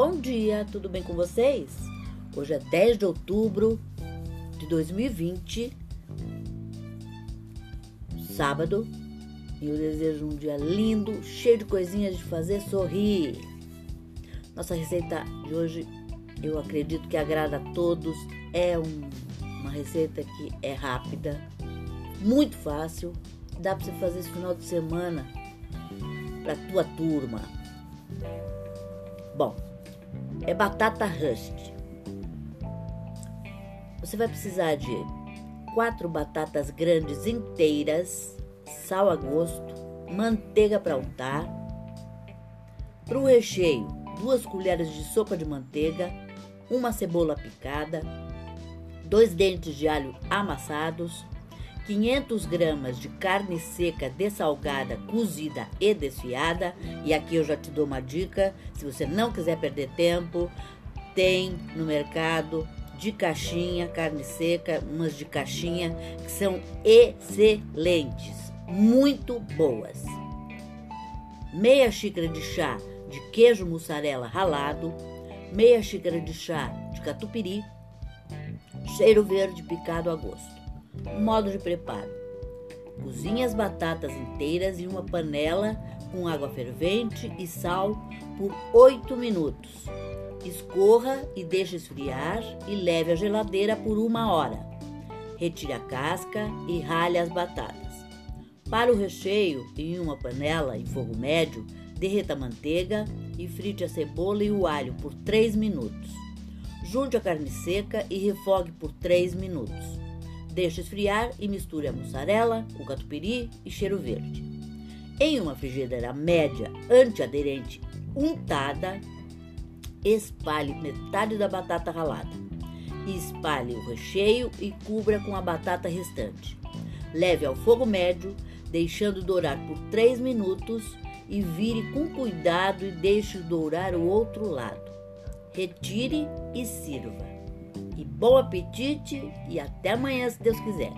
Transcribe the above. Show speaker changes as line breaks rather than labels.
Bom dia, tudo bem com vocês? Hoje é 10 de outubro de 2020, sábado, e eu desejo um dia lindo, cheio de coisinhas de fazer sorrir. Nossa receita de hoje, eu acredito que agrada a todos. É um, uma receita que é rápida, muito fácil, dá para você fazer esse final de semana para tua turma. Bom, é batata rust. Você vai precisar de quatro batatas grandes inteiras, sal a gosto, manteiga para untar. Para o recheio, duas colheres de sopa de manteiga, uma cebola picada, dois dentes de alho amassados, 500 gramas de carne seca dessalgada, cozida e desfiada. E aqui eu já te dou uma dica: se você não quiser perder tempo, tem no mercado de caixinha, carne seca, umas de caixinha que são excelentes, muito boas. Meia xícara de chá de queijo mussarela ralado, meia xícara de chá de catupiry, cheiro verde picado a gosto. Modo de preparo: cozinhe as batatas inteiras em uma panela com água fervente e sal por 8 minutos. Escorra e deixe esfriar e leve à geladeira por uma hora. Retire a casca e rale as batatas. Para o recheio, em uma panela em fogo médio, derreta a manteiga e frite a cebola e o alho por 3 minutos. Junte a carne seca e refogue por 3 minutos. Deixe esfriar e misture a mussarela, o catupiry e cheiro verde. Em uma frigideira média antiaderente untada, espalhe metade da batata ralada. Espalhe o recheio e cubra com a batata restante. Leve ao fogo médio, deixando dourar por 3 minutos e vire com cuidado e deixe dourar o outro lado. Retire e sirva. E bom apetite e até amanhã, se Deus quiser.